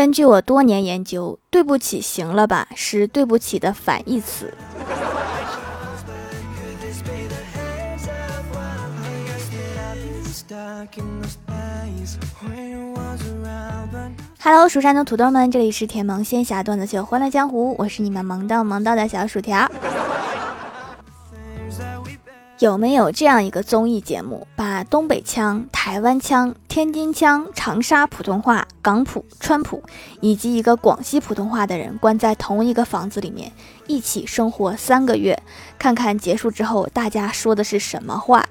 根据我多年研究，对不起，行了吧，是对不起的反义词。Hello，蜀山的土豆们，这里是甜萌仙侠段子秀《欢乐江湖》，我是你们萌到萌到的小薯条。有没有这样一个综艺节目，把东北腔、台湾腔、天津腔、长沙普通话、港普、川普以及一个广西普通话的人关在同一个房子里面，一起生活三个月，看看结束之后大家说的是什么话？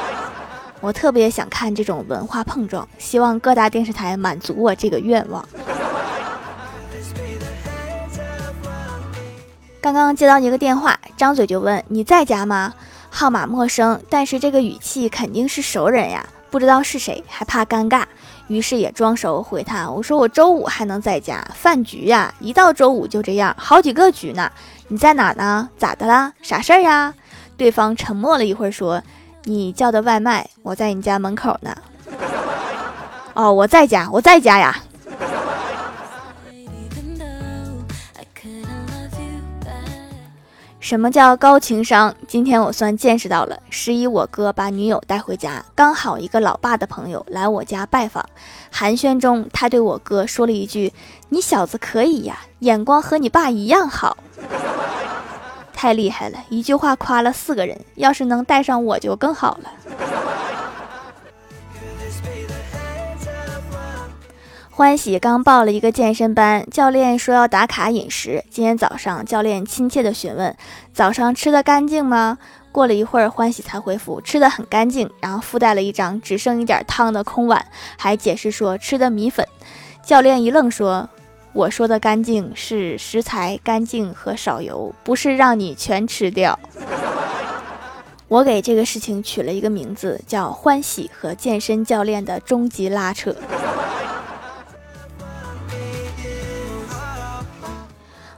我特别想看这种文化碰撞，希望各大电视台满足我这个愿望。刚刚接到一个电话，张嘴就问：“你在家吗？”号码陌生，但是这个语气肯定是熟人呀，不知道是谁，还怕尴尬，于是也装熟回他：“我说我周五还能在家，饭局呀，一到周五就这样，好几个局呢。你在哪呢？咋的啦？啥事儿呀？”对方沉默了一会儿，说：“你叫的外卖，我在你家门口呢。”哦，我在家，我在家呀。什么叫高情商？今天我算见识到了。十一，我哥把女友带回家，刚好一个老爸的朋友来我家拜访。寒暄中，他对我哥说了一句：“你小子可以呀，眼光和你爸一样好，太厉害了！”一句话夸了四个人，要是能带上我就更好了。欢喜刚报了一个健身班，教练说要打卡饮食。今天早上，教练亲切地询问：“早上吃的干净吗？”过了一会儿，欢喜才回复：“吃的很干净。”然后附带了一张只剩一点汤的空碗，还解释说吃的米粉。教练一愣，说：“我说的干净是食材干净和少油，不是让你全吃掉。”我给这个事情取了一个名字，叫“欢喜和健身教练的终极拉扯”。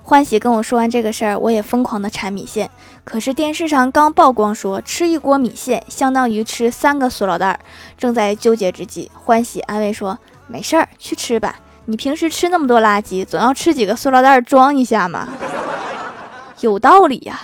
欢喜跟我说完这个事儿，我也疯狂的馋米线。可是电视上刚曝光说吃一锅米线相当于吃三个塑料袋儿，正在纠结之际，欢喜安慰说：“没事儿，去吃吧。你平时吃那么多垃圾，总要吃几个塑料袋装一下嘛。”有道理呀。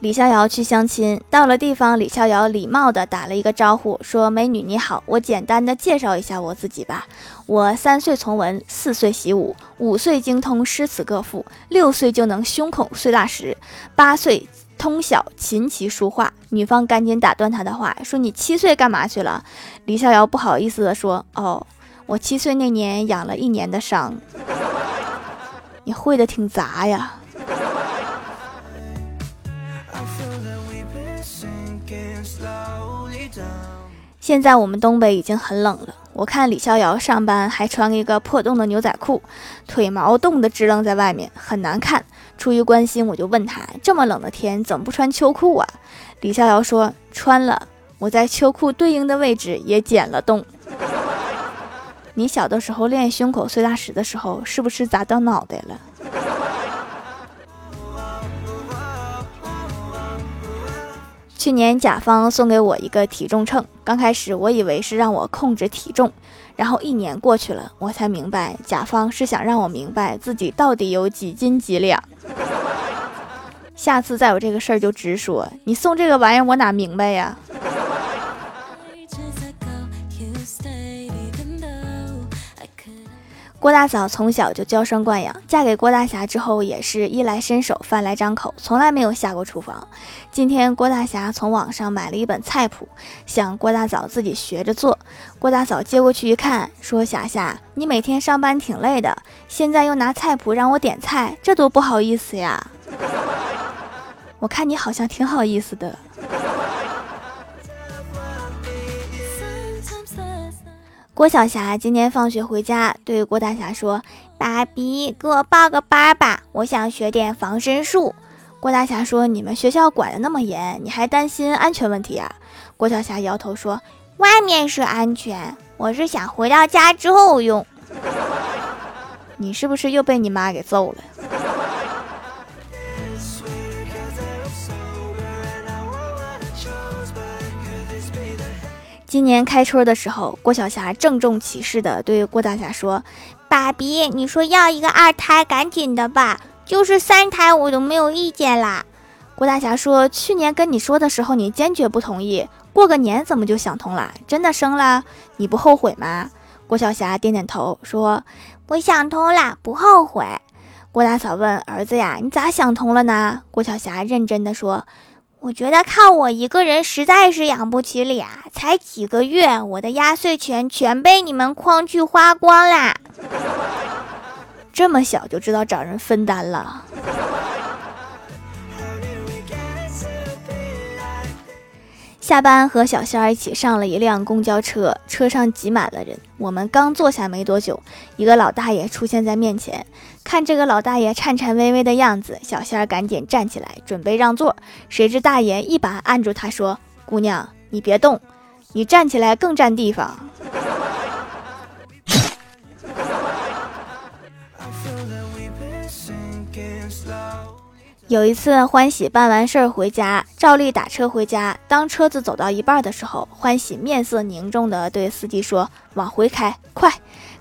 李逍遥去相亲，到了地方，李逍遥礼貌地打了一个招呼，说：“美女你好，我简单的介绍一下我自己吧。我三岁从文，四岁习武，五岁精通诗词歌赋，六岁就能胸口碎大石，八岁通晓琴棋书画。”女方赶紧打断他的话，说：“你七岁干嘛去了？”李逍遥不好意思地说：“哦，我七岁那年养了一年的伤。”你会的挺杂呀。现在我们东北已经很冷了，我看李逍遥上班还穿一个破洞的牛仔裤，腿毛冻得支棱在外面，很难看。出于关心，我就问他：这么冷的天，怎么不穿秋裤啊？李逍遥说：穿了，我在秋裤对应的位置也剪了洞。你小的时候练胸口碎大石的时候，是不是砸到脑袋了？去年甲方送给我一个体重秤，刚开始我以为是让我控制体重，然后一年过去了，我才明白甲方是想让我明白自己到底有几斤几两。下次再有这个事儿就直说，你送这个玩意儿我哪明白呀？郭大嫂从小就娇生惯养，嫁给郭大侠之后也是衣来伸手饭来张口，从来没有下过厨房。今天郭大侠从网上买了一本菜谱，想郭大嫂自己学着做。郭大嫂接过去一看，说：“霞霞，你每天上班挺累的，现在又拿菜谱让我点菜，这多不好意思呀！我看你好像挺好意思的。”郭晓霞今天放学回家，对郭大侠说：“爸比，给我报个班吧，我想学点防身术。”郭大侠说：“你们学校管的那么严，你还担心安全问题啊？”郭晓霞摇头说：“外面是安全，我是想回到家之后用。你是不是又被你妈给揍了？”今年开春的时候，郭晓霞郑重其事地对郭大侠说：“爸比，你说要一个二胎，赶紧的吧，就是三胎我都没有意见啦。”郭大侠说：“去年跟你说的时候，你坚决不同意，过个年怎么就想通了？真的生了，你不后悔吗？”郭晓霞点点头说：“我想通了，不后悔。”郭大嫂问儿子呀：“你咋想通了呢？”郭晓霞认真的说。我觉得靠我一个人实在是养不起俩，才几个月，我的压岁钱全被你们诓去花光啦！这么小就知道找人分担了。下班和小仙儿一起上了一辆公交车，车上挤满了人。我们刚坐下没多久，一个老大爷出现在面前。看这个老大爷颤颤巍巍的样子，小仙儿赶紧站起来准备让座，谁知大爷一把按住他说：“姑娘，你别动，你站起来更占地方。”有一次，欢喜办完事儿回家，照例打车回家。当车子走到一半的时候，欢喜面色凝重地对司机说：“往回开，快！”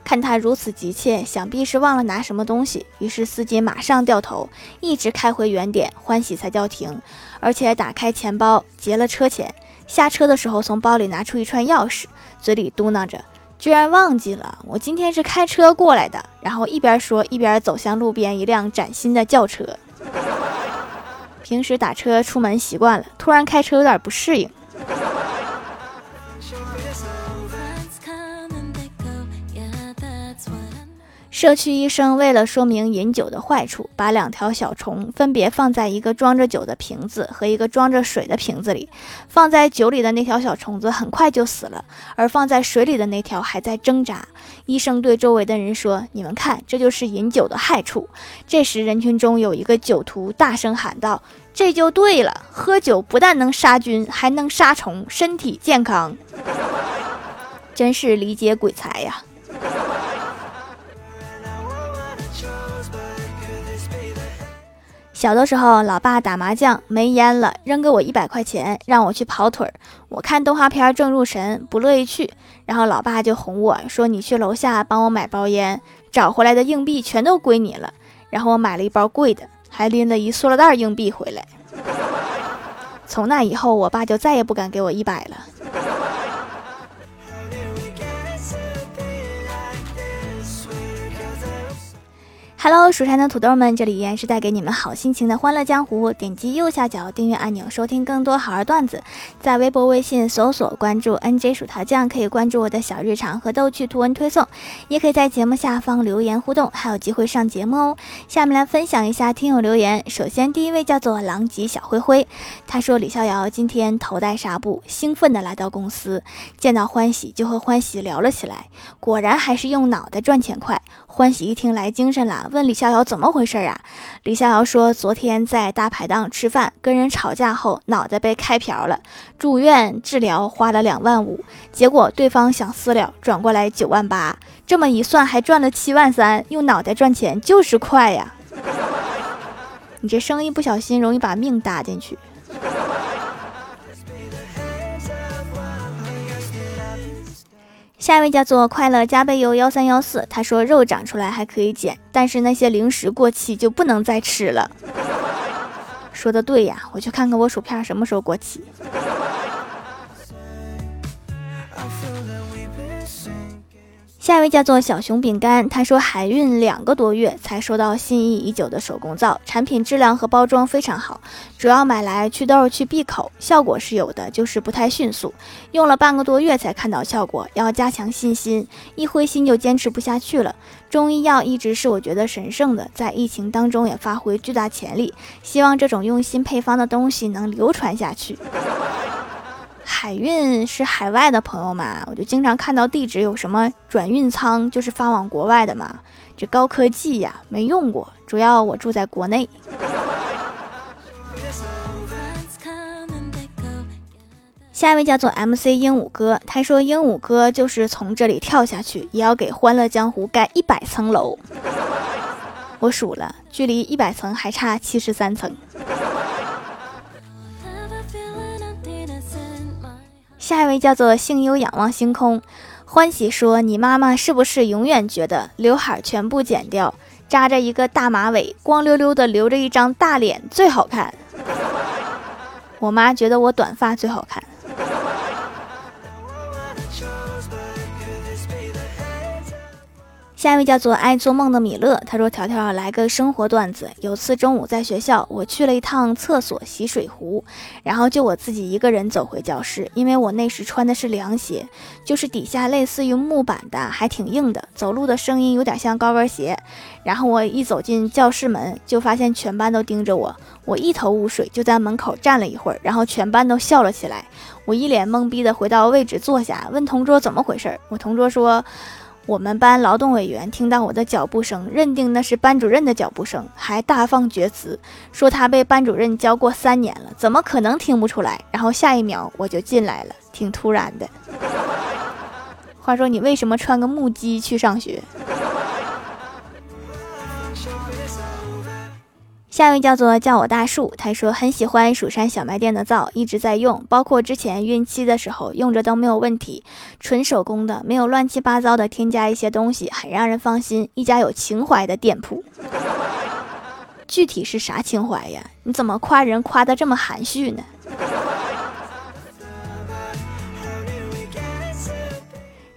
看他如此急切，想必是忘了拿什么东西。于是司机马上掉头，一直开回原点，欢喜才叫停，而且打开钱包结了车钱。下车的时候，从包里拿出一串钥匙，嘴里嘟囔着：“居然忘记了，我今天是开车过来的。”然后一边说一边走向路边一辆崭新的轿车。平时打车出门习惯了，突然开车有点不适应。社区医生为了说明饮酒的坏处，把两条小虫分别放在一个装着酒的瓶子和一个装着水的瓶子里。放在酒里的那条小虫子很快就死了，而放在水里的那条还在挣扎。医生对周围的人说：“你们看，这就是饮酒的害处。”这时，人群中有一个酒徒大声喊道。这就对了，喝酒不但能杀菌，还能杀虫，身体健康，真是理解鬼才呀！小的时候，老爸打麻将没烟了，扔给我一百块钱，让我去跑腿儿。我看动画片正入神，不乐意去，然后老爸就哄我说：“你去楼下帮我买包烟，找回来的硬币全都归你了。”然后我买了一包贵的。还拎了一塑料袋硬币回来。从那以后，我爸就再也不敢给我一百了。Hello，蜀山的土豆们，这里依然是带给你们好心情的欢乐江湖。点击右下角订阅按钮，收听更多好玩段子。在微博、微信搜索关注 NJ 薯条酱，可以关注我的小日常和逗趣图文推送，也可以在节目下方留言互动，还有机会上节目哦。下面来分享一下听友留言。首先，第一位叫做狼藉小灰灰，他说李逍遥今天头戴纱布，兴奋地来到公司，见到欢喜就和欢喜聊了起来，果然还是用脑袋赚钱快。欢喜一听来精神了，问李逍遥怎么回事啊？李逍遥说，昨天在大排档吃饭，跟人吵架后脑袋被开瓢了，住院治疗花了两万五，结果对方想私了，转过来九万八，这么一算还赚了七万三，用脑袋赚钱就是快呀！你这生意不小心容易把命搭进去。下一位叫做快乐加倍油幺三幺四，他说肉长出来还可以减，但是那些零食过期就不能再吃了。说的对呀，我去看看我薯片什么时候过期。下一位叫做小熊饼干，他说海运两个多月才收到心仪已久的手工皂，产品质量和包装非常好，主要买来祛痘去闭口，效果是有的，就是不太迅速，用了半个多月才看到效果，要加强信心，一灰心就坚持不下去了。中医药一直是我觉得神圣的，在疫情当中也发挥巨大潜力，希望这种用心配方的东西能流传下去。海运是海外的朋友嘛，我就经常看到地址有什么转运仓，就是发往国外的嘛。这高科技呀，没用过，主要我住在国内。下一位叫做 MC 鹦鹉哥，他说鹦鹉哥就是从这里跳下去，也要给欢乐江湖盖一百层楼。我数了，距离一百层还差七十三层。下一位叫做幸优仰望星空，欢喜说：“你妈妈是不是永远觉得刘海全部剪掉，扎着一个大马尾，光溜溜的留着一张大脸最好看？”我妈觉得我短发最好看。下一位叫做爱做梦的米勒，他说：“条条来个生活段子。有次中午在学校，我去了一趟厕所洗水壶，然后就我自己一个人走回教室，因为我那时穿的是凉鞋，就是底下类似于木板的，还挺硬的，走路的声音有点像高跟鞋。然后我一走进教室门，就发现全班都盯着我，我一头雾水，就在门口站了一会儿，然后全班都笑了起来。我一脸懵逼的回到位置坐下，问同桌怎么回事。我同桌说。”我们班劳动委员听到我的脚步声，认定那是班主任的脚步声，还大放厥词，说他被班主任教过三年了，怎么可能听不出来？然后下一秒我就进来了，挺突然的。话说你为什么穿个木屐去上学？下一位叫做叫我大树，他说很喜欢蜀山小卖店的皂，一直在用，包括之前孕期的时候用着都没有问题，纯手工的，没有乱七八糟的添加一些东西，很让人放心，一家有情怀的店铺。具体是啥情怀呀？你怎么夸人夸的这么含蓄呢？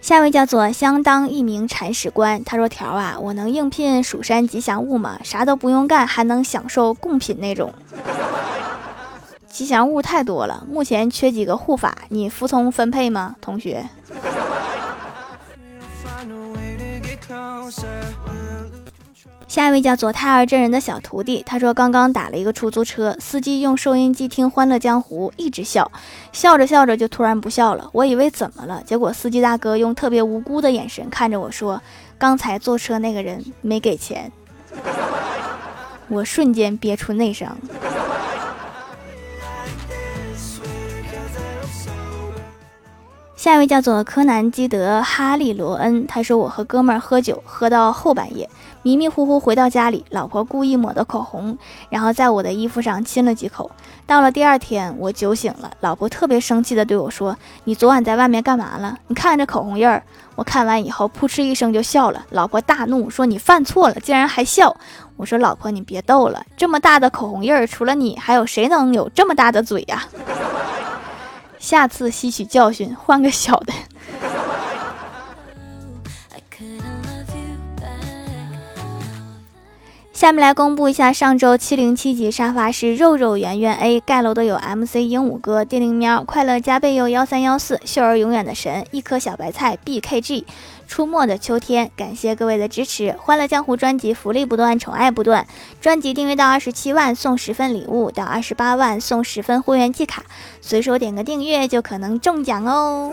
下一位叫做相当一名铲屎官，他说：“条啊，我能应聘蜀山吉祥物吗？啥都不用干，还能享受贡品那种。吉祥物太多了，目前缺几个护法，你服从分配吗，同学？”下一位叫做胎儿真人的小徒弟，他说刚刚打了一个出租车，司机用收音机听《欢乐江湖》，一直笑，笑着笑着就突然不笑了。我以为怎么了，结果司机大哥用特别无辜的眼神看着我说：“刚才坐车那个人没给钱。”我瞬间憋出内伤。下一位叫做柯南基德哈利罗恩，他说我和哥们儿喝酒，喝到后半夜。迷迷糊糊回到家里，老婆故意抹的口红，然后在我的衣服上亲了几口。到了第二天，我酒醒了，老婆特别生气的对我说：“你昨晚在外面干嘛了？你看这口红印儿。”我看完以后，扑哧一声就笑了。老婆大怒说：“你犯错了，竟然还笑！”我说：“老婆，你别逗了，这么大的口红印儿，除了你，还有谁能有这么大的嘴呀？”下次吸取教训，换个小的。下面来公布一下上周七零七级沙发是肉肉圆圆 A 盖楼的有 MC 鹦鹉哥、电灵喵、快乐加倍又幺三幺四、秀儿永远的神、一颗小白菜、BKG、出没的秋天。感谢各位的支持，欢乐江湖专辑福利不断，宠爱不断。专辑订阅到二十七万送十份礼物，到二十八万送十份会员季卡，随手点个订阅就可能中奖哦。